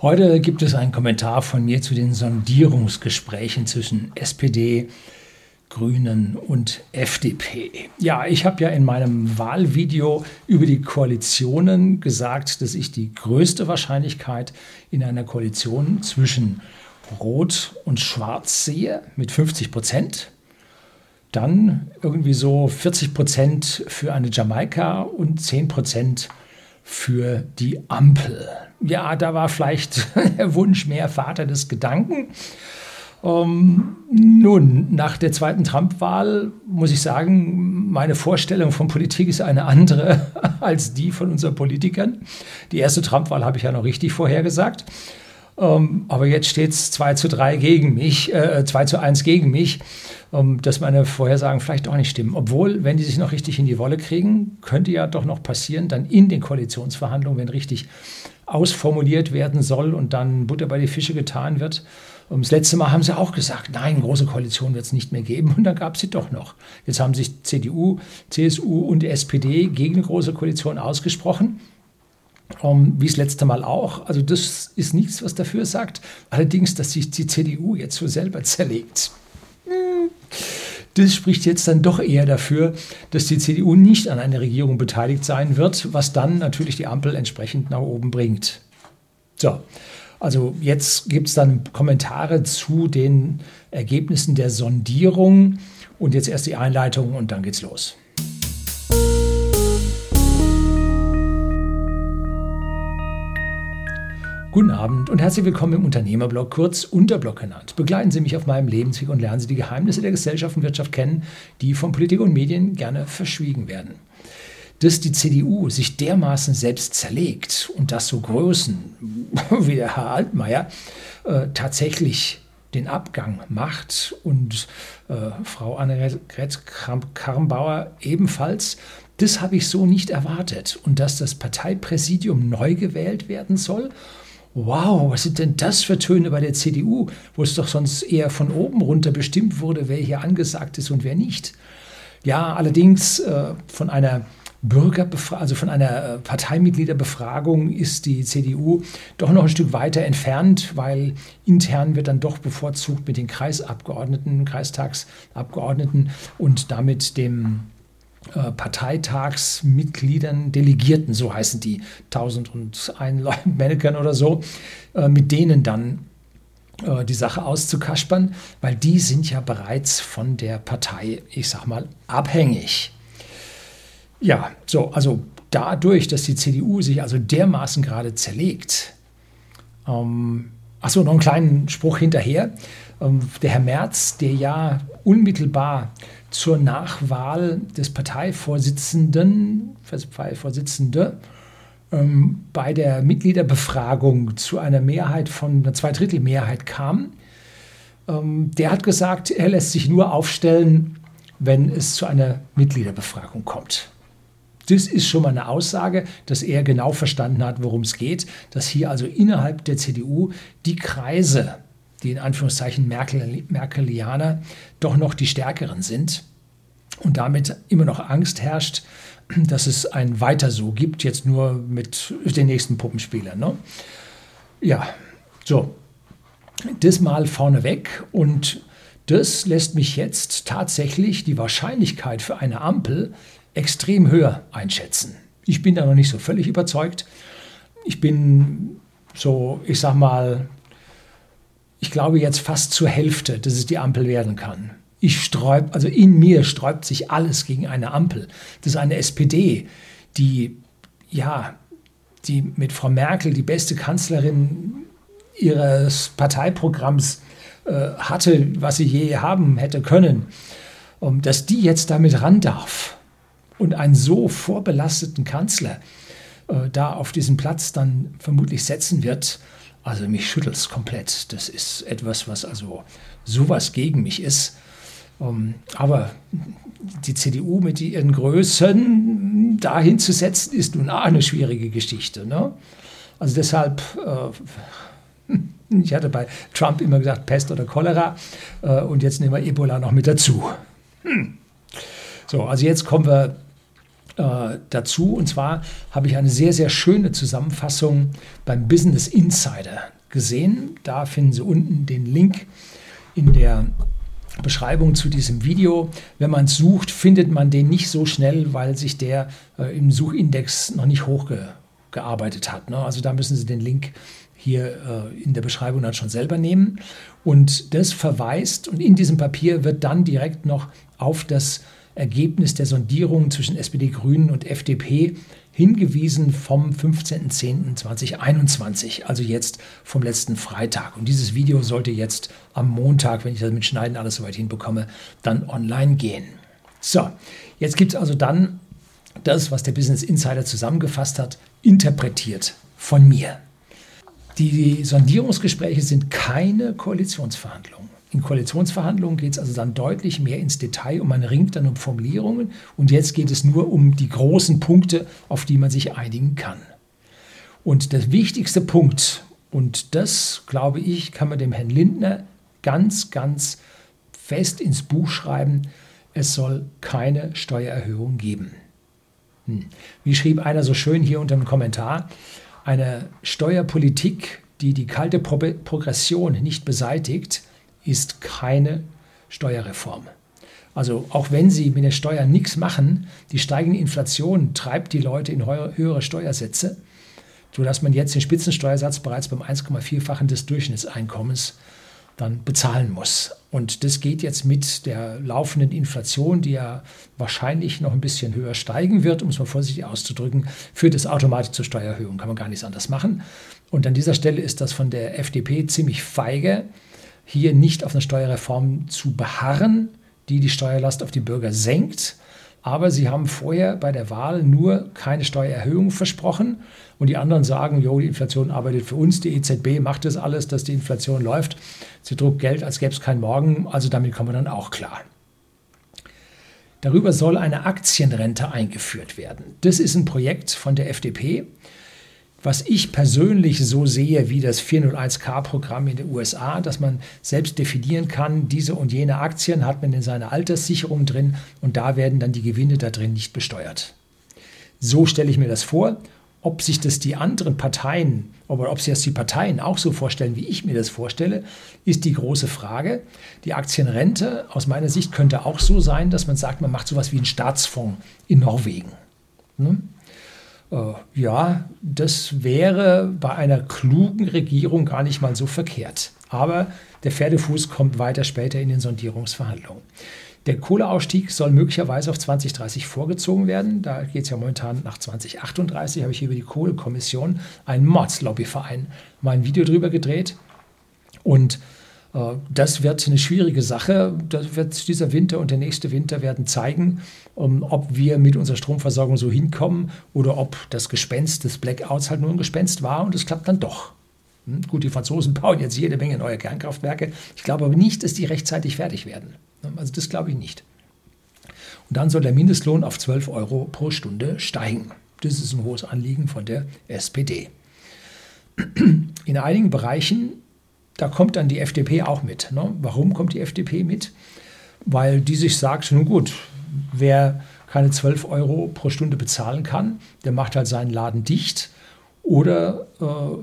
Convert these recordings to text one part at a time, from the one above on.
Heute gibt es einen Kommentar von mir zu den Sondierungsgesprächen zwischen SPD, Grünen und FDP. Ja, ich habe ja in meinem Wahlvideo über die Koalitionen gesagt, dass ich die größte Wahrscheinlichkeit in einer Koalition zwischen Rot und Schwarz sehe mit 50 Prozent. Dann irgendwie so 40 Prozent für eine Jamaika und 10 Prozent für die Ampel ja, da war vielleicht der Wunsch mehr Vater des Gedanken. Ähm, nun, nach der zweiten Trump-Wahl muss ich sagen, meine Vorstellung von Politik ist eine andere als die von unseren Politikern. Die erste Trump-Wahl habe ich ja noch richtig vorhergesagt. Ähm, aber jetzt steht es 2 zu 3 gegen mich, äh, 2 zu 1 gegen mich, ähm, dass meine Vorhersagen vielleicht auch nicht stimmen. Obwohl, wenn die sich noch richtig in die Wolle kriegen, könnte ja doch noch passieren, dann in den Koalitionsverhandlungen, wenn richtig ausformuliert werden soll und dann Butter bei die Fische getan wird. Und das letzte Mal haben sie auch gesagt, nein, große Koalition wird es nicht mehr geben. Und dann gab es sie doch noch. Jetzt haben sich CDU, CSU und SPD gegen eine große Koalition ausgesprochen. Um, wie das letzte Mal auch. Also das ist nichts, was dafür sagt. Allerdings, dass sich die CDU jetzt so selber zerlegt. Hm. Das spricht jetzt dann doch eher dafür, dass die CDU nicht an einer Regierung beteiligt sein wird, was dann natürlich die Ampel entsprechend nach oben bringt. So, also jetzt gibt es dann Kommentare zu den Ergebnissen der Sondierung und jetzt erst die Einleitung und dann geht's los. Guten Abend und herzlich willkommen im Unternehmerblog, kurz Unterblog genannt. Begleiten Sie mich auf meinem Lebensweg und lernen Sie die Geheimnisse der Gesellschaft und Wirtschaft kennen, die von Politik und Medien gerne verschwiegen werden. Dass die CDU sich dermaßen selbst zerlegt und dass so Größen wie der Herr Altmaier äh, tatsächlich den Abgang macht und äh, Frau Annegret Karrenbauer ebenfalls, das habe ich so nicht erwartet. Und dass das Parteipräsidium neu gewählt werden soll wow, was sind denn das für Töne bei der CDU, wo es doch sonst eher von oben runter bestimmt wurde, wer hier angesagt ist und wer nicht. Ja, allerdings äh, von einer Bürgerbefragung, also von einer äh, Parteimitgliederbefragung ist die CDU doch noch ein Stück weiter entfernt, weil intern wird dann doch bevorzugt mit den Kreisabgeordneten, Kreistagsabgeordneten und damit dem Parteitagsmitgliedern, Delegierten, so heißen die, 1001 Mannequin oder so, äh, mit denen dann äh, die Sache auszukaspern, weil die sind ja bereits von der Partei, ich sag mal, abhängig. Ja, so, also dadurch, dass die CDU sich also dermaßen gerade zerlegt, ähm, achso, noch einen kleinen Spruch hinterher. Ähm, der Herr Merz, der ja unmittelbar zur Nachwahl des Parteivorsitzenden, Parteivorsitzende, ähm, bei der Mitgliederbefragung zu einer Mehrheit von einer Zweidrittelmehrheit kam. Ähm, der hat gesagt, er lässt sich nur aufstellen, wenn es zu einer Mitgliederbefragung kommt. Das ist schon mal eine Aussage, dass er genau verstanden hat, worum es geht, dass hier also innerhalb der CDU die Kreise die in Anführungszeichen Merkel, Merkelianer, doch noch die stärkeren sind und damit immer noch Angst herrscht, dass es ein Weiter so gibt, jetzt nur mit den nächsten Puppenspielern. Ne? Ja, so, das mal vorneweg und das lässt mich jetzt tatsächlich die Wahrscheinlichkeit für eine Ampel extrem höher einschätzen. Ich bin da noch nicht so völlig überzeugt. Ich bin so, ich sag mal, ich glaube jetzt fast zur Hälfte, dass es die Ampel werden kann. Ich sträub, also in mir sträubt sich alles gegen eine Ampel. Das ist eine SPD, die, ja, die mit Frau Merkel die beste Kanzlerin ihres Parteiprogramms äh, hatte, was sie je haben hätte können, um, dass die jetzt damit ran darf und einen so vorbelasteten Kanzler äh, da auf diesen Platz dann vermutlich setzen wird, also mich schüttelt es komplett. Das ist etwas, was also sowas gegen mich ist. Ähm, aber die CDU mit ihren Größen dahin zu setzen, ist nun auch eine schwierige Geschichte. Ne? Also deshalb, äh, ich hatte bei Trump immer gesagt Pest oder Cholera äh, und jetzt nehmen wir Ebola noch mit dazu. Hm. So, also jetzt kommen wir äh, dazu. Und zwar habe ich eine sehr, sehr schöne Zusammenfassung beim Business Insider gesehen. Da finden Sie unten den Link in der Beschreibung zu diesem Video. Wenn man es sucht, findet man den nicht so schnell, weil sich der äh, im Suchindex noch nicht hochgearbeitet hat. Ne? Also da müssen Sie den Link hier äh, in der Beschreibung dann schon selber nehmen. Und das verweist, und in diesem Papier wird dann direkt noch auf das Ergebnis der Sondierung zwischen SPD, Grünen und FDP hingewiesen vom 15.10.2021, also jetzt vom letzten Freitag. Und dieses Video sollte jetzt am Montag, wenn ich das mit Schneiden alles soweit hinbekomme, dann online gehen. So, jetzt gibt es also dann das, was der Business Insider zusammengefasst hat, interpretiert von mir. Die Sondierungsgespräche sind keine Koalitionsverhandlungen. In Koalitionsverhandlungen geht es also dann deutlich mehr ins Detail und man ringt dann um Formulierungen. Und jetzt geht es nur um die großen Punkte, auf die man sich einigen kann. Und der wichtigste Punkt, und das glaube ich, kann man dem Herrn Lindner ganz, ganz fest ins Buch schreiben, es soll keine Steuererhöhung geben. Hm. Wie schrieb einer so schön hier unter dem Kommentar, eine Steuerpolitik, die die kalte Progression nicht beseitigt, ist keine Steuerreform. Also auch wenn Sie mit den Steuern nichts machen, die steigende Inflation treibt die Leute in höhere Steuersätze, sodass man jetzt den Spitzensteuersatz bereits beim 1,4-fachen des Durchschnittseinkommens dann bezahlen muss. Und das geht jetzt mit der laufenden Inflation, die ja wahrscheinlich noch ein bisschen höher steigen wird, um es mal vorsichtig auszudrücken, führt es automatisch zur Steuererhöhung. Kann man gar nichts anders machen. Und an dieser Stelle ist das von der FDP ziemlich feige hier nicht auf eine Steuerreform zu beharren, die die Steuerlast auf die Bürger senkt. Aber sie haben vorher bei der Wahl nur keine Steuererhöhung versprochen. Und die anderen sagen, jo, die Inflation arbeitet für uns, die EZB macht das alles, dass die Inflation läuft. Sie druckt Geld, als gäbe es keinen Morgen. Also damit kommen wir dann auch klar. Darüber soll eine Aktienrente eingeführt werden. Das ist ein Projekt von der FDP was ich persönlich so sehe wie das 401k-Programm in den USA, dass man selbst definieren kann, diese und jene Aktien hat man in seiner Alterssicherung drin und da werden dann die Gewinne da drin nicht besteuert. So stelle ich mir das vor. Ob sich das die anderen Parteien oder ob sich das die Parteien auch so vorstellen, wie ich mir das vorstelle, ist die große Frage. Die Aktienrente aus meiner Sicht könnte auch so sein, dass man sagt, man macht sowas wie einen Staatsfonds in Norwegen. Ne? Äh, ja, das wäre bei einer klugen Regierung gar nicht mal so verkehrt. Aber der Pferdefuß kommt weiter später in den Sondierungsverhandlungen. Der Kohleausstieg soll möglicherweise auf 2030 vorgezogen werden. Da geht es ja momentan nach 2038. Habe ich hier über die Kohlekommission, einen Mordslobbyverein, mal ein Video drüber gedreht. Und das wird eine schwierige Sache. Das wird dieser Winter und der nächste Winter werden zeigen, ähm, ob wir mit unserer Stromversorgung so hinkommen oder ob das Gespenst des Blackouts halt nur ein Gespenst war und es klappt dann doch. Hm, gut, die Franzosen bauen jetzt jede Menge neue Kernkraftwerke. Ich glaube aber nicht, dass die rechtzeitig fertig werden. Also das glaube ich nicht. Und dann soll der Mindestlohn auf 12 Euro pro Stunde steigen. Das ist ein hohes Anliegen von der SPD. In einigen Bereichen da kommt dann die FDP auch mit. Ne? Warum kommt die FDP mit? Weil die sich sagt, nun gut, wer keine 12 Euro pro Stunde bezahlen kann, der macht halt seinen Laden dicht oder äh,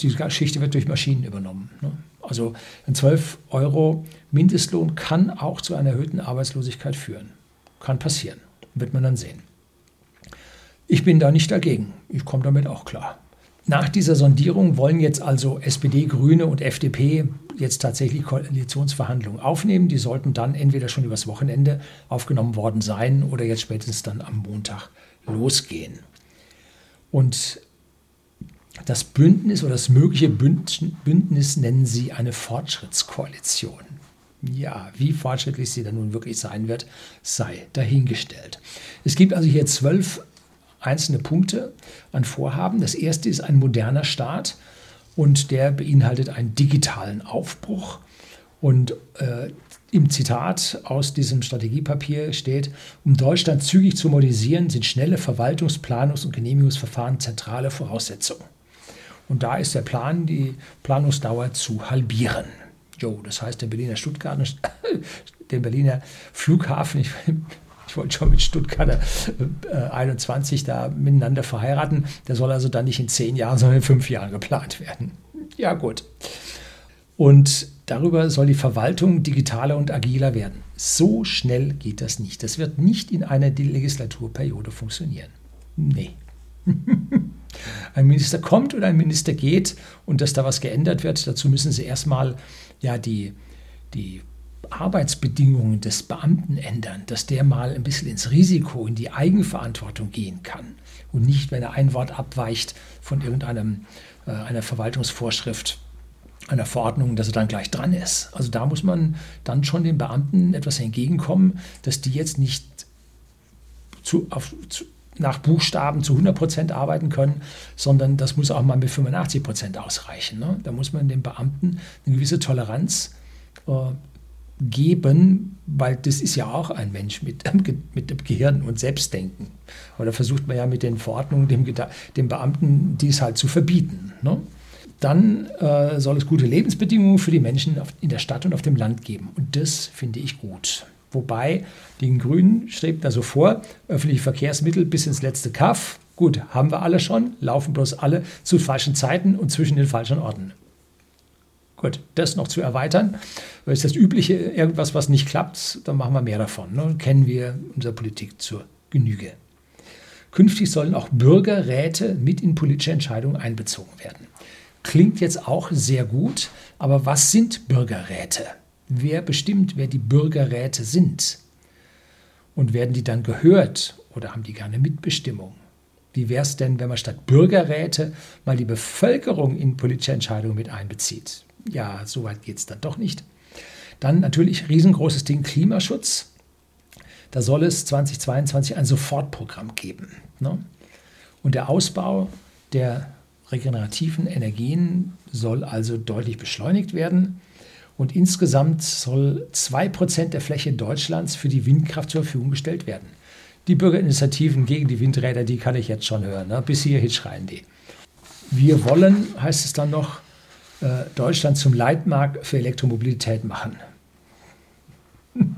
die Geschichte wird durch Maschinen übernommen. Ne? Also ein 12 Euro Mindestlohn kann auch zu einer erhöhten Arbeitslosigkeit führen. Kann passieren, wird man dann sehen. Ich bin da nicht dagegen. Ich komme damit auch klar. Nach dieser Sondierung wollen jetzt also SPD, Grüne und FDP jetzt tatsächlich Koalitionsverhandlungen aufnehmen. Die sollten dann entweder schon übers Wochenende aufgenommen worden sein oder jetzt spätestens dann am Montag losgehen. Und das Bündnis oder das mögliche Bündnis nennen sie eine Fortschrittskoalition. Ja, wie fortschrittlich sie dann nun wirklich sein wird, sei dahingestellt. Es gibt also hier zwölf einzelne Punkte an Vorhaben. Das erste ist ein moderner Staat und der beinhaltet einen digitalen Aufbruch. Und äh, im Zitat aus diesem Strategiepapier steht, um Deutschland zügig zu modernisieren, sind schnelle Verwaltungs-, Planungs- und Genehmigungsverfahren zentrale Voraussetzungen. Und da ist der Plan, die Planungsdauer zu halbieren. Jo, das heißt, der Berliner Stuttgart, den Berliner Flughafen, ich Ich wollte schon mit Stuttgarter äh, 21 da miteinander verheiraten. Der soll also dann nicht in zehn Jahren, sondern in fünf Jahren geplant werden. Ja, gut. Und darüber soll die Verwaltung digitaler und agiler werden. So schnell geht das nicht. Das wird nicht in einer Legislaturperiode funktionieren. Nee. ein Minister kommt oder ein Minister geht und dass da was geändert wird, dazu müssen sie erstmal ja die, die Arbeitsbedingungen des Beamten ändern, dass der mal ein bisschen ins Risiko, in die Eigenverantwortung gehen kann und nicht, wenn er ein Wort abweicht von irgendeinem äh, einer Verwaltungsvorschrift, einer Verordnung, dass er dann gleich dran ist. Also da muss man dann schon den Beamten etwas entgegenkommen, dass die jetzt nicht zu, auf, zu, nach Buchstaben zu 100 Prozent arbeiten können, sondern das muss auch mal mit 85 Prozent ausreichen. Ne? Da muss man den Beamten eine gewisse Toleranz äh, geben, weil das ist ja auch ein Mensch mit, mit dem Gehirn und Selbstdenken. Da versucht man ja mit den Verordnungen dem, dem Beamten dies halt zu verbieten. Ne? Dann äh, soll es gute Lebensbedingungen für die Menschen auf, in der Stadt und auf dem Land geben. Und das finde ich gut. Wobei den Grünen strebt also vor, öffentliche Verkehrsmittel bis ins letzte Kaff. Gut, haben wir alle schon, laufen bloß alle zu falschen Zeiten und zwischen den falschen Orten. Gut, das noch zu erweitern, weil ist das Übliche, irgendwas, was nicht klappt, dann machen wir mehr davon. Ne? Kennen wir unsere Politik zur Genüge. Künftig sollen auch Bürgerräte mit in politische Entscheidungen einbezogen werden. Klingt jetzt auch sehr gut, aber was sind Bürgerräte? wer bestimmt, wer die Bürgerräte sind? Und werden die dann gehört oder haben die gerne Mitbestimmung? Wie wäre es denn, wenn man statt Bürgerräte mal die Bevölkerung in politische Entscheidungen mit einbezieht? Ja, so weit geht es dann doch nicht. Dann natürlich riesengroßes Ding Klimaschutz. Da soll es 2022 ein Sofortprogramm geben. Ne? Und der Ausbau der regenerativen Energien soll also deutlich beschleunigt werden. Und insgesamt soll 2% der Fläche Deutschlands für die Windkraft zur Verfügung gestellt werden. Die Bürgerinitiativen gegen die Windräder, die kann ich jetzt schon hören. Ne? Bis hierhin schreien die. Wir wollen, heißt es dann noch, Deutschland zum Leitmarkt für Elektromobilität machen.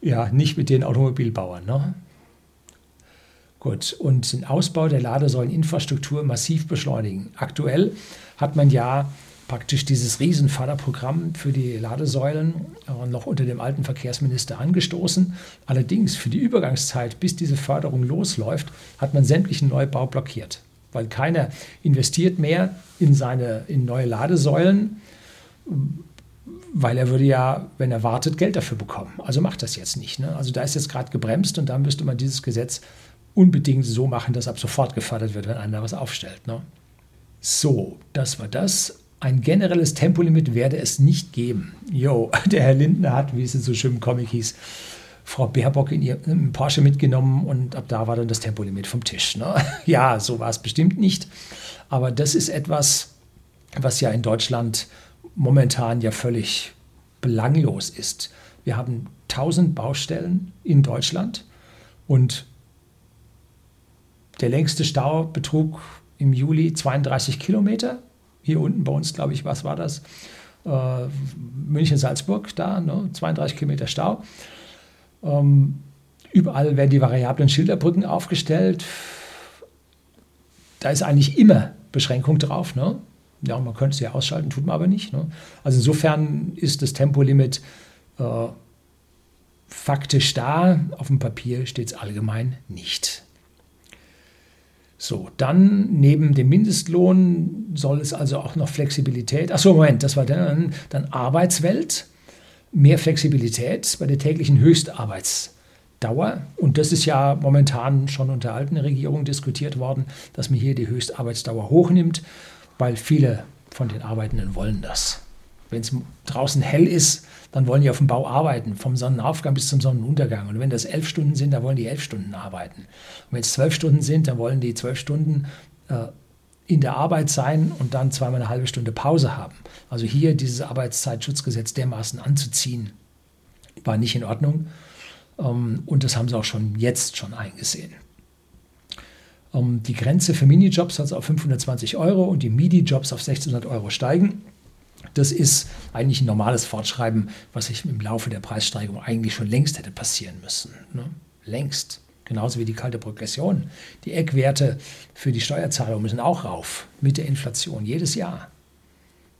ja, nicht mit den Automobilbauern. Ne? Gut, und den Ausbau der Ladesäuleninfrastruktur massiv beschleunigen. Aktuell hat man ja praktisch dieses Riesenförderprogramm für die Ladesäulen äh, noch unter dem alten Verkehrsminister angestoßen. Allerdings für die Übergangszeit, bis diese Förderung losläuft, hat man sämtlichen Neubau blockiert, weil keiner investiert mehr in, seine, in neue Ladesäulen, weil er würde ja, wenn er wartet, Geld dafür bekommen. Also macht das jetzt nicht. Ne? Also da ist jetzt gerade gebremst und da müsste man dieses Gesetz unbedingt so machen, dass ab sofort gefördert wird, wenn einer was aufstellt. Ne? So, das war das. Ein generelles Tempolimit werde es nicht geben. Jo, der Herr Lindner hat, wie es in so schönem Comic hieß, Frau Baerbock in ihrem Porsche mitgenommen und ab da war dann das Tempolimit vom Tisch. Ne? Ja, so war es bestimmt nicht. Aber das ist etwas, was ja in Deutschland momentan ja völlig belanglos ist. Wir haben 1000 Baustellen in Deutschland und der längste Stau betrug im Juli 32 Kilometer hier unten bei uns, glaube ich, was war das? Äh, München-Salzburg, da, ne? 32 Kilometer Stau. Ähm, überall werden die variablen Schilderbrücken aufgestellt. Da ist eigentlich immer Beschränkung drauf. Ne? Ja, man könnte sie ja ausschalten, tut man aber nicht. Ne? Also insofern ist das Tempolimit äh, faktisch da, auf dem Papier steht es allgemein nicht. So, dann neben dem Mindestlohn soll es also auch noch Flexibilität. Achso, Moment, das war dann, dann Arbeitswelt, mehr Flexibilität bei der täglichen Höchstarbeitsdauer. Und das ist ja momentan schon unter alten Regierungen diskutiert worden, dass man hier die Höchstarbeitsdauer hochnimmt, weil viele von den Arbeitenden wollen das. Wenn es draußen hell ist, dann wollen die auf dem Bau arbeiten, vom Sonnenaufgang bis zum Sonnenuntergang. Und wenn das elf Stunden sind, dann wollen die elf Stunden arbeiten. Und wenn es zwölf Stunden sind, dann wollen die zwölf Stunden äh, in der Arbeit sein und dann zweimal eine halbe Stunde Pause haben. Also hier dieses Arbeitszeitschutzgesetz dermaßen anzuziehen, war nicht in Ordnung. Ähm, und das haben sie auch schon jetzt schon eingesehen. Ähm, die Grenze für Minijobs soll auf 520 Euro und die MIDI-Jobs auf 1600 Euro steigen. Das ist eigentlich ein normales Fortschreiben, was sich im Laufe der Preissteigerung eigentlich schon längst hätte passieren müssen. Ne? Längst. Genauso wie die kalte Progression. Die Eckwerte für die Steuerzahlung müssen auch rauf mit der Inflation jedes Jahr.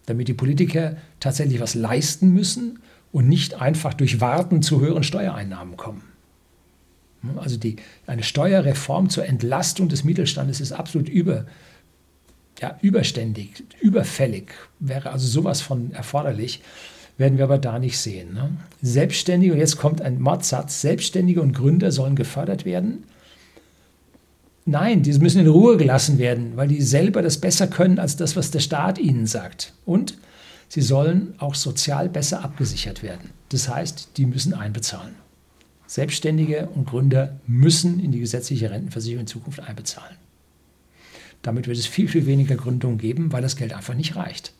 Damit die Politiker tatsächlich was leisten müssen und nicht einfach durch Warten zu höheren Steuereinnahmen kommen. Also die, eine Steuerreform zur Entlastung des Mittelstandes ist absolut über, ja, überständig, überfällig, wäre also sowas von erforderlich werden wir aber da nicht sehen. Ne? Selbstständige, und jetzt kommt ein Mordsatz, Selbstständige und Gründer sollen gefördert werden. Nein, die müssen in Ruhe gelassen werden, weil die selber das besser können als das, was der Staat ihnen sagt. Und sie sollen auch sozial besser abgesichert werden. Das heißt, die müssen einbezahlen. Selbstständige und Gründer müssen in die gesetzliche Rentenversicherung in Zukunft einbezahlen. Damit wird es viel, viel weniger Gründungen geben, weil das Geld einfach nicht reicht.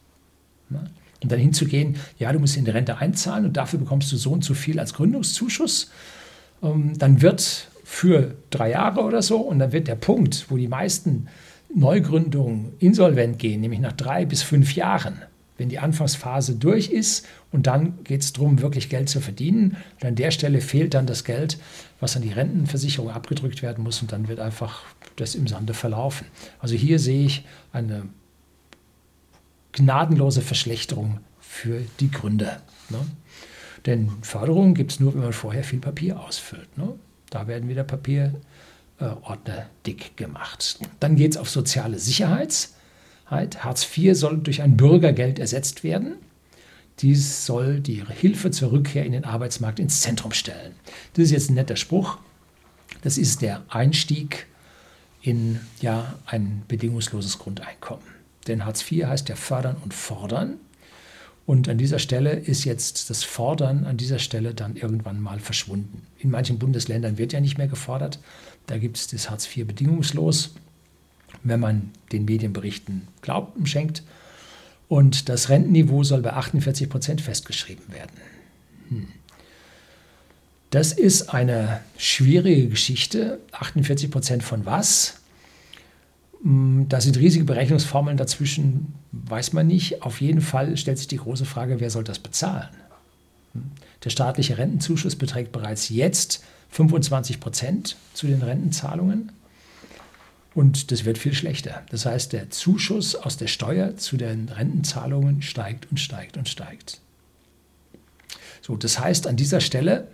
Und dann hinzugehen, ja, du musst in die Rente einzahlen und dafür bekommst du so und so viel als Gründungszuschuss. Ähm, dann wird für drei Jahre oder so, und dann wird der Punkt, wo die meisten Neugründungen insolvent gehen, nämlich nach drei bis fünf Jahren, wenn die Anfangsphase durch ist und dann geht es darum, wirklich Geld zu verdienen. Und an der Stelle fehlt dann das Geld, was an die Rentenversicherung abgedrückt werden muss und dann wird einfach das im Sande verlaufen. Also hier sehe ich eine gnadenlose Verschlechterung für die Gründer. Ne? Denn Förderung gibt es nur, wenn man vorher viel Papier ausfüllt. Ne? Da werden wieder Papierordner äh, dick gemacht. Dann geht es auf soziale Sicherheit. Hartz IV soll durch ein Bürgergeld ersetzt werden. Dies soll die Hilfe zur Rückkehr in den Arbeitsmarkt ins Zentrum stellen. Das ist jetzt ein netter Spruch. Das ist der Einstieg in ja, ein bedingungsloses Grundeinkommen. Denn Hartz IV heißt ja fördern und fordern. Und an dieser Stelle ist jetzt das Fordern an dieser Stelle dann irgendwann mal verschwunden. In manchen Bundesländern wird ja nicht mehr gefordert. Da gibt es das Hartz IV bedingungslos, wenn man den Medienberichten Glauben schenkt. Und das Rentenniveau soll bei 48 Prozent festgeschrieben werden. Hm. Das ist eine schwierige Geschichte. 48 Prozent von was? Mm, da sind riesige Berechnungsformeln dazwischen, weiß man nicht. Auf jeden Fall stellt sich die große Frage, wer soll das bezahlen? Hm? Der staatliche Rentenzuschuss beträgt bereits jetzt 25 Prozent zu den Rentenzahlungen. Und das wird viel schlechter. Das heißt, der Zuschuss aus der Steuer zu den Rentenzahlungen steigt und steigt und steigt. So, das heißt, an dieser Stelle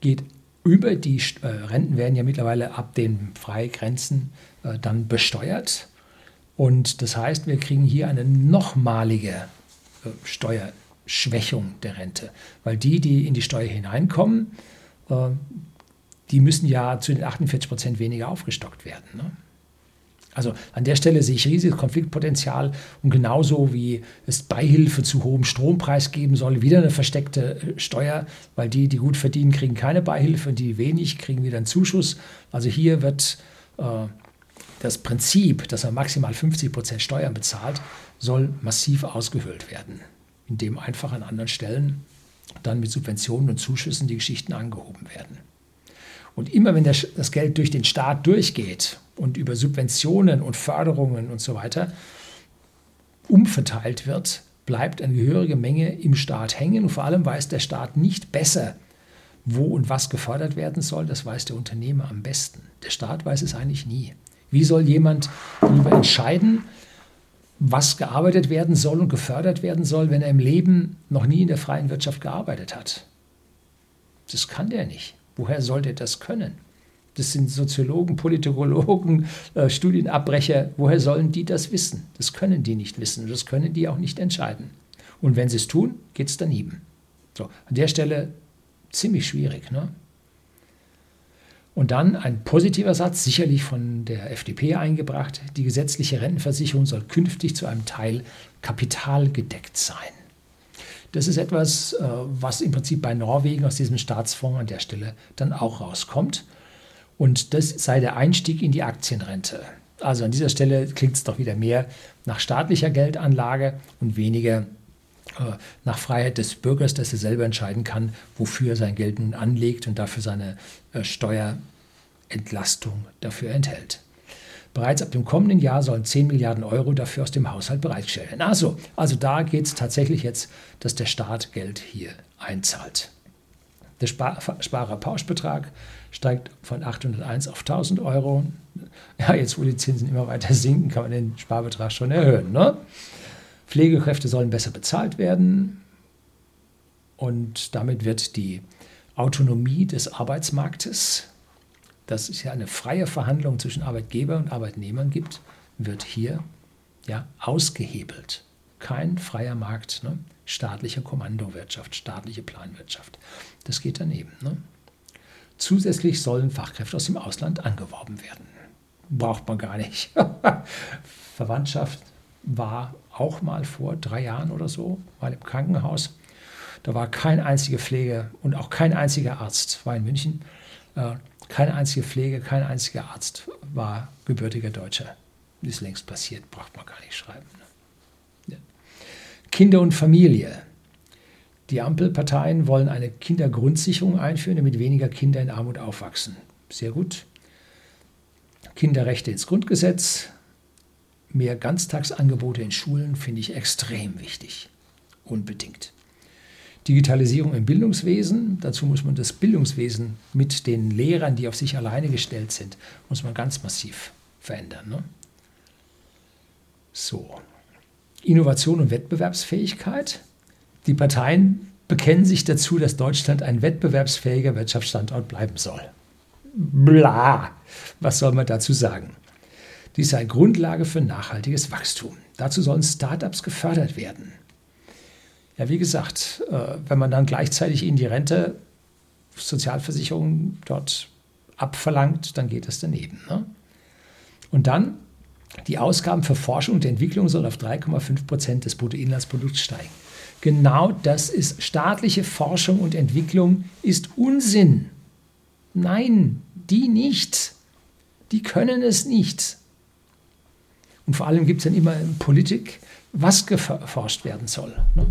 geht über die äh, Renten werden ja mittlerweile ab den Freigrenzen dann besteuert. Und das heißt, wir kriegen hier eine nochmalige äh, Steuerschwächung der Rente, weil die, die in die Steuer hineinkommen, äh, die müssen ja zu den 48 Prozent weniger aufgestockt werden. Ne? Also an der Stelle sehe ich riesiges Konfliktpotenzial und genauso wie es Beihilfe zu hohem Strompreis geben soll, wieder eine versteckte äh, Steuer, weil die, die gut verdienen, kriegen keine Beihilfe und die wenig kriegen wieder einen Zuschuss. Also hier wird äh, das Prinzip, dass man maximal 50 Prozent Steuern bezahlt, soll massiv ausgehöhlt werden, indem einfach an anderen Stellen dann mit Subventionen und Zuschüssen die Geschichten angehoben werden. Und immer wenn das Geld durch den Staat durchgeht und über Subventionen und Förderungen und so weiter umverteilt wird, bleibt eine gehörige Menge im Staat hängen und vor allem weiß der Staat nicht besser, wo und was gefördert werden soll. Das weiß der Unternehmer am besten. Der Staat weiß es eigentlich nie. Wie soll jemand darüber entscheiden, was gearbeitet werden soll und gefördert werden soll, wenn er im Leben noch nie in der freien Wirtschaft gearbeitet hat? Das kann der nicht. Woher soll der das können? Das sind Soziologen, Politologen, äh, Studienabbrecher. Woher sollen die das wissen? Das können die nicht wissen das können die auch nicht entscheiden. Und wenn sie es tun, geht es daneben. So, an der Stelle ziemlich schwierig. Ne? Und dann ein positiver Satz, sicherlich von der FDP eingebracht. Die gesetzliche Rentenversicherung soll künftig zu einem Teil kapitalgedeckt sein. Das ist etwas, äh, was im Prinzip bei Norwegen aus diesem Staatsfonds an der Stelle dann auch rauskommt. Und das sei der Einstieg in die Aktienrente. Also an dieser Stelle klingt es doch wieder mehr nach staatlicher Geldanlage und weniger nach Freiheit des Bürgers, dass er selber entscheiden kann, wofür er sein Geld nun anlegt und dafür seine äh, Steuerentlastung dafür enthält. Bereits ab dem kommenden Jahr sollen 10 Milliarden Euro dafür aus dem Haushalt bereitgestellt werden. Also, also da geht es tatsächlich jetzt, dass der Staat Geld hier einzahlt. Der Spar Sparerpauschbetrag steigt von 801 auf 1000 Euro. Ja, jetzt wo die Zinsen immer weiter sinken, kann man den Sparbetrag schon erhöhen. Ne? Pflegekräfte sollen besser bezahlt werden und damit wird die Autonomie des Arbeitsmarktes, dass es ja eine freie Verhandlung zwischen Arbeitgeber und Arbeitnehmern gibt, wird hier ja, ausgehebelt. Kein freier Markt, ne? staatliche Kommandowirtschaft, staatliche Planwirtschaft. Das geht daneben. Ne? Zusätzlich sollen Fachkräfte aus dem Ausland angeworben werden. Braucht man gar nicht. Verwandtschaft war auch mal vor drei Jahren oder so, mal im Krankenhaus. Da war kein einziger Pflege und auch kein einziger Arzt, war in München, äh, keine einzige Pflege, kein einziger Arzt war gebürtiger Deutscher. Ist längst passiert, braucht man gar nicht schreiben. Ne? Ja. Kinder und Familie. Die Ampelparteien wollen eine Kindergrundsicherung einführen, damit weniger Kinder in Armut aufwachsen. Sehr gut. Kinderrechte ins Grundgesetz. Mehr Ganztagsangebote in Schulen finde ich extrem wichtig. Unbedingt. Digitalisierung im Bildungswesen. Dazu muss man das Bildungswesen mit den Lehrern, die auf sich alleine gestellt sind, muss man ganz massiv verändern. Ne? So. Innovation und Wettbewerbsfähigkeit. Die Parteien bekennen sich dazu, dass Deutschland ein wettbewerbsfähiger Wirtschaftsstandort bleiben soll. Bla, was soll man dazu sagen? Dies sei Grundlage für nachhaltiges Wachstum. Dazu sollen Startups gefördert werden. Ja, wie gesagt, äh, wenn man dann gleichzeitig ihnen die Rente, Sozialversicherung dort abverlangt, dann geht das daneben. Ne? Und dann, die Ausgaben für Forschung und Entwicklung sollen auf 3,5 Prozent des Bruttoinlandsprodukts steigen. Genau das ist staatliche Forschung und Entwicklung ist Unsinn. Nein, die nicht. Die können es nicht. Und vor allem gibt es dann immer in Politik, was geforscht werden soll. Ne?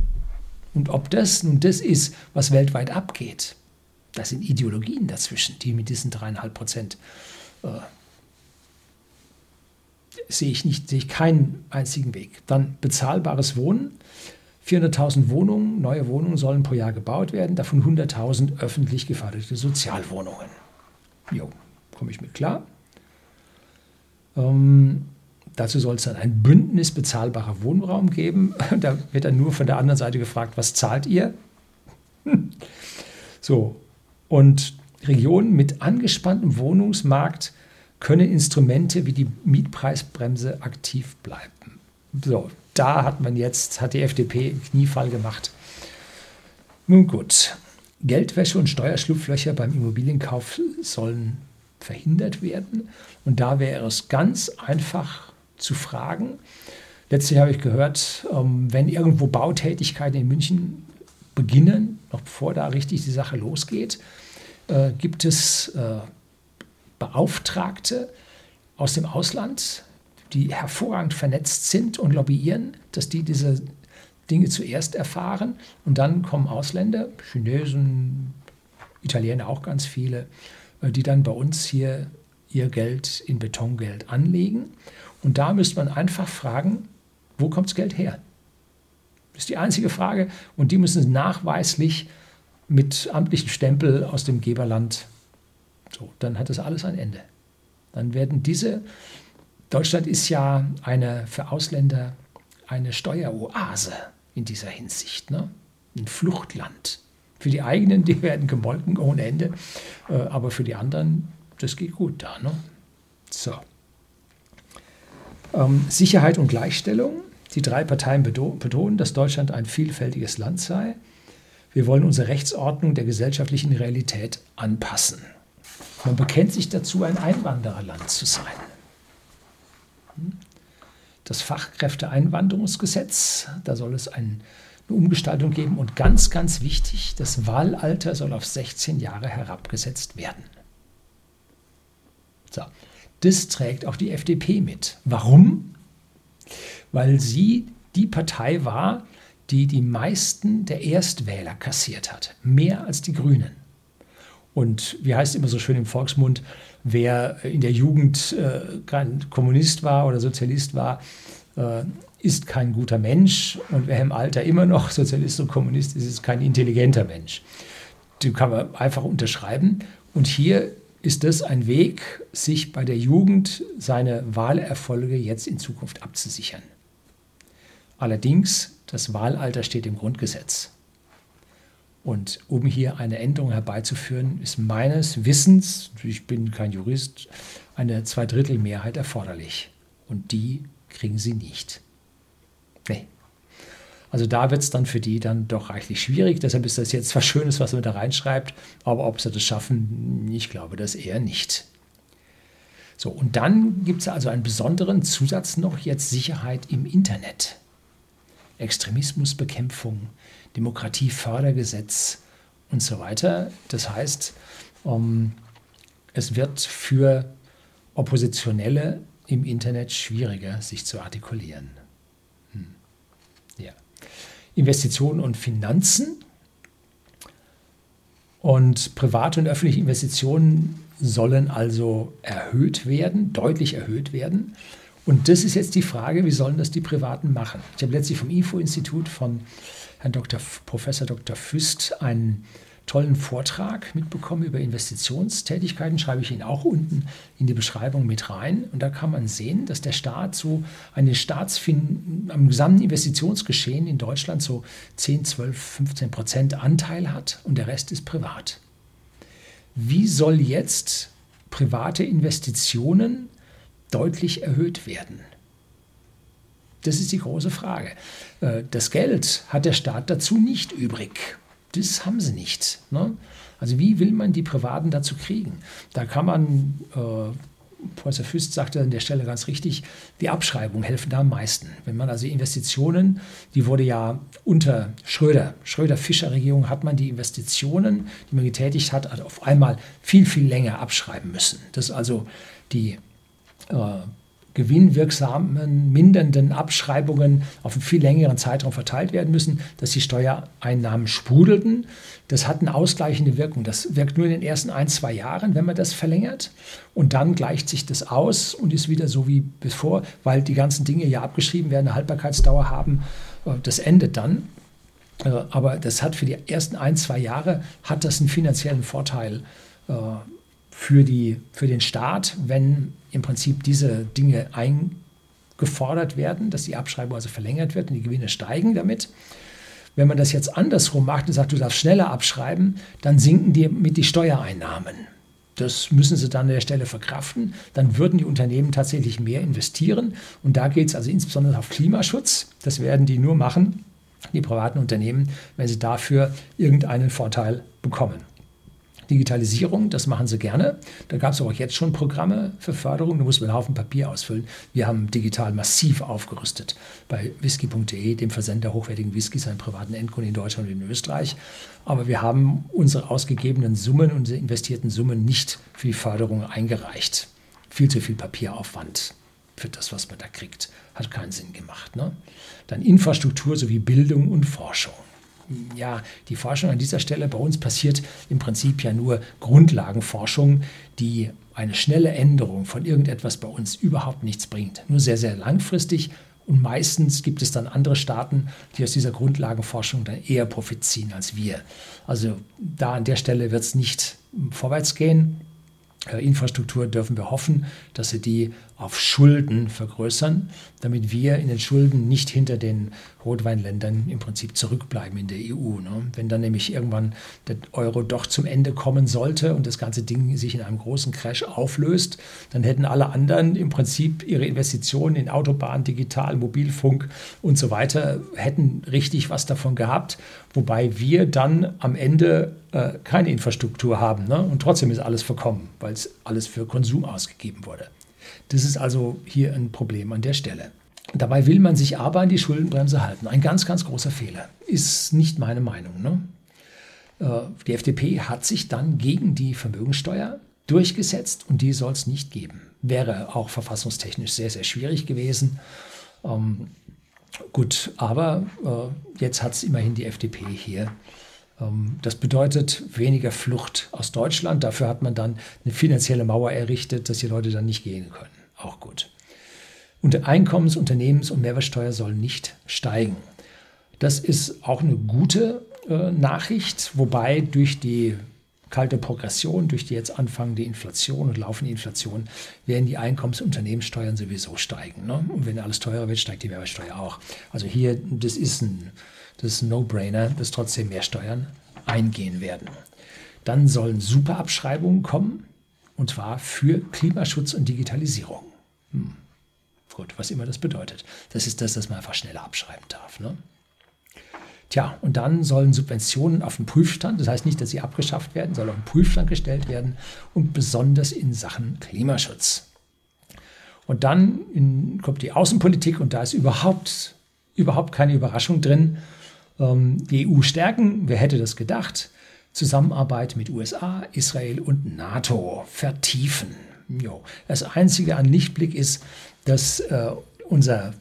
Und ob das nun das ist, was weltweit abgeht, das sind Ideologien dazwischen, die mit diesen dreieinhalb Prozent äh, sehe ich nicht, sehe ich keinen einzigen Weg. Dann bezahlbares Wohnen. 400.000 Wohnungen, neue Wohnungen sollen pro Jahr gebaut werden, davon 100.000 öffentlich geförderte Sozialwohnungen. Jo, komme ich mit klar. Ähm, Dazu soll es dann ein Bündnis bezahlbarer Wohnraum geben. Da wird dann nur von der anderen Seite gefragt, was zahlt ihr? So, und Regionen mit angespanntem Wohnungsmarkt können Instrumente wie die Mietpreisbremse aktiv bleiben. So, da hat man jetzt, hat die FDP einen Kniefall gemacht. Nun gut, Geldwäsche und Steuerschlupflöcher beim Immobilienkauf sollen verhindert werden. Und da wäre es ganz einfach zu fragen. Letztlich habe ich gehört, ähm, wenn irgendwo Bautätigkeiten in München beginnen, noch bevor da richtig die Sache losgeht, äh, gibt es äh, Beauftragte aus dem Ausland, die hervorragend vernetzt sind und lobbyieren, dass die diese Dinge zuerst erfahren. Und dann kommen Ausländer, Chinesen, Italiener auch ganz viele, äh, die dann bei uns hier ihr Geld in Betongeld anlegen. Und da müsste man einfach fragen, wo kommt das Geld her? Das ist die einzige Frage. Und die müssen nachweislich mit amtlichem Stempel aus dem Geberland. So, dann hat das alles ein Ende. Dann werden diese. Deutschland ist ja eine für Ausländer eine Steueroase in dieser Hinsicht, ne? ein Fluchtland. Für die eigenen, die werden gemolken ohne Ende, äh, aber für die anderen, das geht gut da. Ne? So. Ähm, Sicherheit und Gleichstellung. Die drei Parteien betonen, dass Deutschland ein vielfältiges Land sei. Wir wollen unsere Rechtsordnung der gesellschaftlichen Realität anpassen. Man bekennt sich dazu, ein Einwandererland zu sein. Das Fachkräfteeinwanderungsgesetz, da soll es ein, eine Umgestaltung geben und ganz, ganz wichtig, das Wahlalter soll auf 16 Jahre herabgesetzt werden. So. Das trägt auch die FDP mit. Warum? Weil sie die Partei war, die die meisten der Erstwähler kassiert hat. Mehr als die Grünen. Und wie heißt immer so schön im Volksmund, wer in der Jugend äh, kein Kommunist war oder Sozialist war, äh, ist kein guter Mensch. Und wer im Alter immer noch Sozialist und Kommunist ist, ist kein intelligenter Mensch. Den kann man einfach unterschreiben. Und hier ist das ein Weg, sich bei der Jugend seine Wahlerfolge jetzt in Zukunft abzusichern. Allerdings, das Wahlalter steht im Grundgesetz. Und um hier eine Änderung herbeizuführen, ist meines Wissens, ich bin kein Jurist, eine Zweidrittelmehrheit erforderlich. Und die kriegen sie nicht. Nee. Also da wird es dann für die dann doch reichlich schwierig. Deshalb ist das jetzt was Schönes, was man da reinschreibt. Aber ob sie das schaffen, ich glaube das eher nicht. So, und dann gibt es also einen besonderen Zusatz noch jetzt Sicherheit im Internet. Extremismusbekämpfung, Demokratiefördergesetz und so weiter. Das heißt, um, ähm, es wird für Oppositionelle im Internet schwieriger, sich zu artikulieren. Investitionen und Finanzen und private und öffentliche Investitionen sollen also erhöht werden, deutlich erhöht werden. Und das ist jetzt die Frage, wie sollen das die Privaten machen? Ich habe letztlich vom IFO-Institut von Herrn Dr. Professor Dr. Füst einen tollen Vortrag mitbekommen über Investitionstätigkeiten, schreibe ich Ihnen auch unten in die Beschreibung mit rein. Und da kann man sehen, dass der Staat so eine Staatsfin am gesamten Investitionsgeschehen in Deutschland so 10, 12, 15 Prozent Anteil hat und der Rest ist privat. Wie soll jetzt private Investitionen deutlich erhöht werden? Das ist die große Frage. Äh, das Geld hat der Staat dazu nicht übrig. Das haben sie nicht. Ne? Also wie will man die Privaten dazu kriegen? Da kann man, äh, Professor Füst sagte an der Stelle ganz richtig, die Abschreibungen helfen da am meisten. Wenn man also Investitionen, die wurde ja unter Schröder, Schröder-Fischer-Regierung hat man die Investitionen, die man getätigt hat, auf einmal viel, viel länger abschreiben müssen. Dass also die äh, gewinnwirksamen, mindernden Abschreibungen auf einen viel längeren Zeitraum verteilt werden müssen, dass die Steuereinnahmen sprudelten. Das hat eine ausgleichende Wirkung. Das wirkt nur in den ersten ein, zwei Jahren, wenn man das verlängert. Und dann gleicht sich das aus und ist wieder so wie bevor, weil die ganzen Dinge ja abgeschrieben werden, eine Haltbarkeitsdauer haben. Äh, das endet dann. Äh, aber das hat für die ersten ein, zwei Jahre hat das einen finanziellen Vorteil äh, für, die, für den Staat, wenn im Prinzip diese Dinge eingefordert werden, dass die Abschreibung also verlängert wird und die Gewinne steigen damit. Wenn man das jetzt andersrum macht und sagt, du darfst schneller abschreiben, dann sinken die mit die Steuereinnahmen. Das müssen sie dann an der Stelle verkraften. Dann würden die Unternehmen tatsächlich mehr investieren. Und da geht es also insbesondere auf Klimaschutz. Das werden die nur machen, die privaten Unternehmen, wenn sie dafür irgendeinen Vorteil bekommen. Digitalisierung, das machen sie gerne. Da gab es auch jetzt schon Programme für Förderung. Da muss man einen Haufen Papier ausfüllen. Wir haben digital massiv aufgerüstet bei whisky.de, dem Versender hochwertigen Whiskys an privaten Endkunden in Deutschland und in Österreich. Aber wir haben unsere ausgegebenen Summen, unsere investierten Summen nicht für die Förderung eingereicht. Viel zu viel Papieraufwand für das, was man da kriegt. Hat keinen Sinn gemacht. Ne? Dann Infrastruktur sowie Bildung und Forschung ja, die Forschung an dieser Stelle bei uns passiert im Prinzip ja nur Grundlagenforschung, die eine schnelle Änderung von irgendetwas bei uns überhaupt nichts bringt. Nur sehr, sehr langfristig. Und meistens gibt es dann andere Staaten, die aus dieser Grundlagenforschung dann eher Profit ziehen als wir. Also da an der Stelle wird es nicht vorwärts gehen. Äh, Infrastruktur dürfen wir hoffen, dass sie die auf Schulden vergrößern, damit wir in den Schulden nicht hinter den Rotweinländern im Prinzip zurückbleiben in der EU. Ne? Wenn dann nämlich irgendwann der Euro doch zum Ende kommen sollte und das ganze Ding sich in einem großen Crash auflöst, dann hätten alle anderen im Prinzip ihre Investitionen in Autobahn, Digital, Mobilfunk und so weiter, hätten richtig was davon gehabt, wobei wir dann am Ende äh, keine Infrastruktur haben ne? und trotzdem ist alles verkommen, weil es alles für Konsum ausgegeben wurde. Das ist also hier ein Problem an der Stelle. Dabei will man sich aber an die Schuldenbremse halten. Ein ganz, ganz großer Fehler. Ist nicht meine Meinung. Ne? Äh, die FDP hat sich dann gegen die Vermögensteuer durchgesetzt und die soll es nicht geben. Wäre auch verfassungstechnisch sehr, sehr schwierig gewesen. Ähm, gut, aber äh, jetzt hat es immerhin die FDP hier das bedeutet weniger Flucht aus Deutschland. Dafür hat man dann eine finanzielle Mauer errichtet, dass die Leute dann nicht gehen können. Auch gut. Und Einkommens-, Unternehmens- und Mehrwertsteuer sollen nicht steigen. Das ist auch eine gute äh, Nachricht, wobei durch die kalte Progression, durch die jetzt anfangende Inflation und laufende Inflation, werden die Einkommens- und Unternehmenssteuern sowieso steigen. Ne? Und wenn alles teurer wird, steigt die Mehrwertsteuer auch. Also hier, das ist ein, ein No-Brainer, dass trotzdem mehr Steuern eingehen werden. Dann sollen Superabschreibungen kommen, und zwar für Klimaschutz und Digitalisierung. Hm. Gut, was immer das bedeutet. Das ist das, dass man einfach schneller abschreiben darf. Ne? Tja, und dann sollen Subventionen auf den Prüfstand, das heißt nicht, dass sie abgeschafft werden, sollen auf den Prüfstand gestellt werden und besonders in Sachen Klimaschutz. Und dann in, kommt die Außenpolitik und da ist überhaupt, überhaupt keine Überraschung drin. Ähm, die EU stärken, wer hätte das gedacht? Zusammenarbeit mit USA, Israel und NATO vertiefen. Jo. Das Einzige an Lichtblick ist, dass äh, unser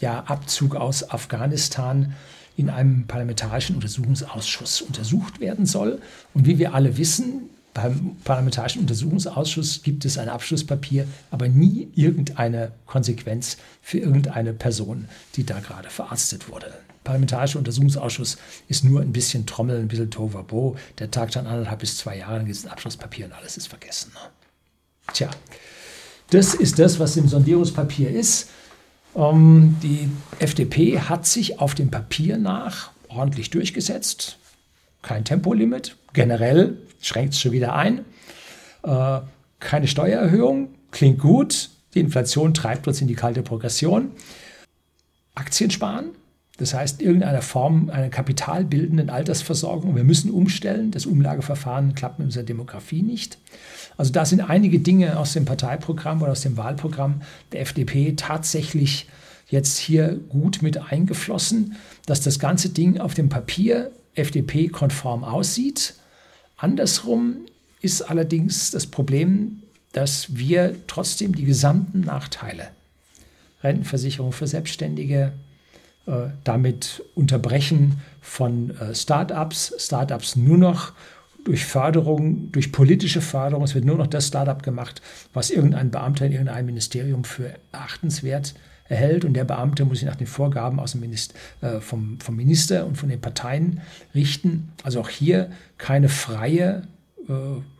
ja, Abzug aus Afghanistan in einem parlamentarischen Untersuchungsausschuss untersucht werden soll. Und wie wir alle wissen, beim Parlamentarischen Untersuchungsausschuss gibt es ein Abschlusspapier, aber nie irgendeine Konsequenz für irgendeine Person, die da gerade verarztet wurde. Parlamentarischer Untersuchungsausschuss ist nur ein bisschen Trommel, ein bisschen Tovabo. Der tagt dann anderthalb bis zwei Jahre, dann gibt es ein Abschlusspapier und alles ist vergessen. Tja, das ist das, was im Sondierungspapier ist. Ähm, die FDP hat sich auf dem Papier nach ordentlich durchgesetzt. Kein Tempolimit. Generell schränkt es schon wieder ein. Äh, keine Steuererhöhung. Klingt gut. Die Inflation treibt uns in die kalte Progression. Aktien sparen. Das heißt, irgendeiner Form einer kapitalbildenden Altersversorgung. Wir müssen umstellen. Das Umlageverfahren klappt mit unserer Demografie nicht. Also da sind einige Dinge aus dem Parteiprogramm oder aus dem Wahlprogramm der FDP tatsächlich jetzt hier gut mit eingeflossen, dass das ganze Ding auf dem Papier FDP-konform aussieht. Andersrum ist allerdings das Problem, dass wir trotzdem die gesamten Nachteile, Rentenversicherung für Selbstständige, damit unterbrechen von äh, Startups, Startups nur noch durch Förderung, durch politische Förderung. Es wird nur noch das Startup gemacht, was irgendein Beamter in irgendeinem Ministerium für achtenswert erhält. Und der Beamte muss sich nach den Vorgaben aus dem Minister, äh, vom, vom Minister und von den Parteien richten. Also auch hier keine freie äh,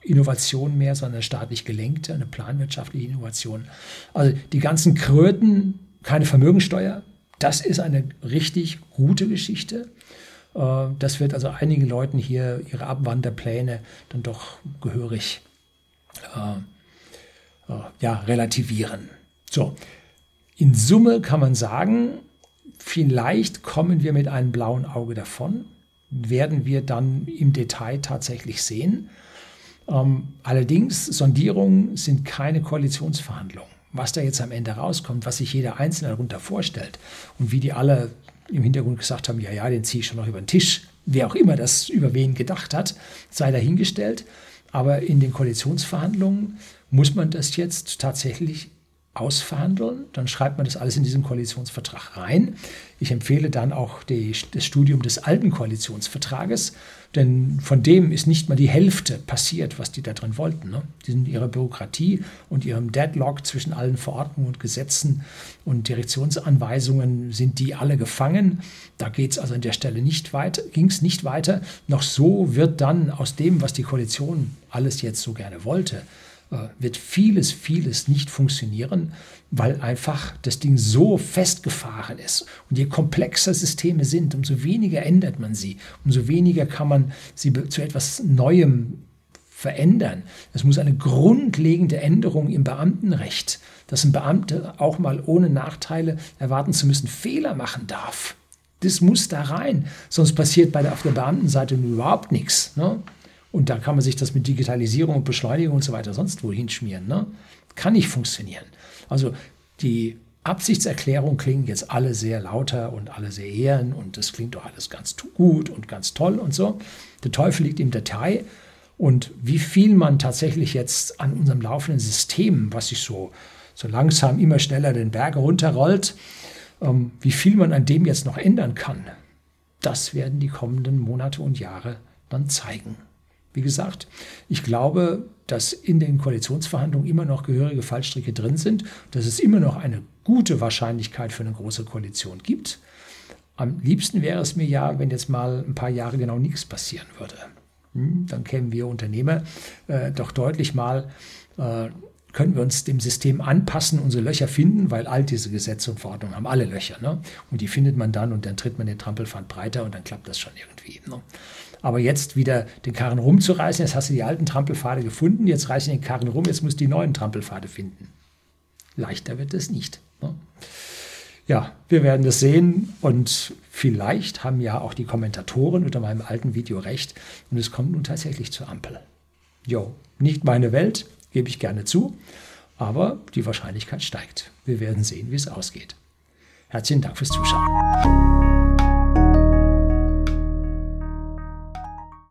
Innovation mehr, sondern eine staatlich gelenkte, eine planwirtschaftliche Innovation. Also die ganzen Kröten, keine Vermögensteuer, das ist eine richtig gute Geschichte. Äh, das wird also einigen Leuten hier ihre Abwanderpläne dann doch gehörig äh, äh, ja, relativieren. So, in Summe kann man sagen, vielleicht kommen wir mit einem blauen Auge davon, werden wir dann im Detail tatsächlich sehen. Ähm, allerdings, Sondierungen sind keine Koalitionsverhandlungen. Was da jetzt am Ende rauskommt, was sich jeder Einzelne darunter vorstellt und wie die alle im Hintergrund gesagt haben, ja, ja, den ziehe ich schon noch über den Tisch. Wer auch immer das über wen gedacht hat, sei dahingestellt. Aber in den Koalitionsverhandlungen muss man das jetzt tatsächlich ausverhandeln. Dann schreibt man das alles in diesen Koalitionsvertrag rein. Ich empfehle dann auch die, das Studium des alten Koalitionsvertrages, denn von dem ist nicht mal die Hälfte passiert, was die da drin wollten. Ne? Die sind ihrer Bürokratie und ihrem Deadlock zwischen allen Verordnungen und Gesetzen und Direktionsanweisungen sind die alle gefangen. Da geht es also an der Stelle nicht weiter, ging es nicht weiter. Noch so wird dann aus dem, was die Koalition alles jetzt so gerne wollte, wird vieles, vieles nicht funktionieren, weil einfach das Ding so festgefahren ist. Und je komplexer Systeme sind, umso weniger ändert man sie, umso weniger kann man sie zu etwas Neuem verändern. Es muss eine grundlegende Änderung im Beamtenrecht, dass ein Beamter auch mal ohne Nachteile erwarten zu müssen, Fehler machen darf. Das muss da rein, sonst passiert bei der, auf der Beamtenseite überhaupt nichts. Ne? Und da kann man sich das mit Digitalisierung und Beschleunigung und so weiter sonst wo hinschmieren. Ne? Kann nicht funktionieren. Also die Absichtserklärungen klingen jetzt alle sehr lauter und alle sehr ehren und das klingt doch alles ganz gut und ganz toll und so. Der Teufel liegt im Detail und wie viel man tatsächlich jetzt an unserem laufenden System, was sich so, so langsam immer schneller den Berg runterrollt, ähm, wie viel man an dem jetzt noch ändern kann, das werden die kommenden Monate und Jahre Partnern zeigen. Wie gesagt, ich glaube, dass in den Koalitionsverhandlungen immer noch gehörige Fallstricke drin sind, dass es immer noch eine gute Wahrscheinlichkeit für eine große Koalition gibt. Am liebsten wäre es mir ja, wenn jetzt mal ein paar Jahre genau nichts passieren würde. Hm, dann kämen wir Unternehmer äh, doch deutlich mal, äh, können wir uns dem System anpassen, unsere Löcher finden, weil all diese Gesetze und Verordnungen haben alle Löcher. Ne? Und die findet man dann und dann tritt man den Trampelpfad breiter und dann klappt das schon irgendwie. Ne? Aber jetzt wieder den Karren rumzureißen, jetzt hast du die alten Trampelpfade gefunden, jetzt reißen den Karren rum, jetzt musst du die neuen Trampelpfade finden. Leichter wird es nicht. Ne? Ja, wir werden das sehen und vielleicht haben ja auch die Kommentatoren unter meinem alten Video recht und es kommt nun tatsächlich zur Ampel. Jo, nicht meine Welt, gebe ich gerne zu, aber die Wahrscheinlichkeit steigt. Wir werden sehen, wie es ausgeht. Herzlichen Dank fürs Zuschauen.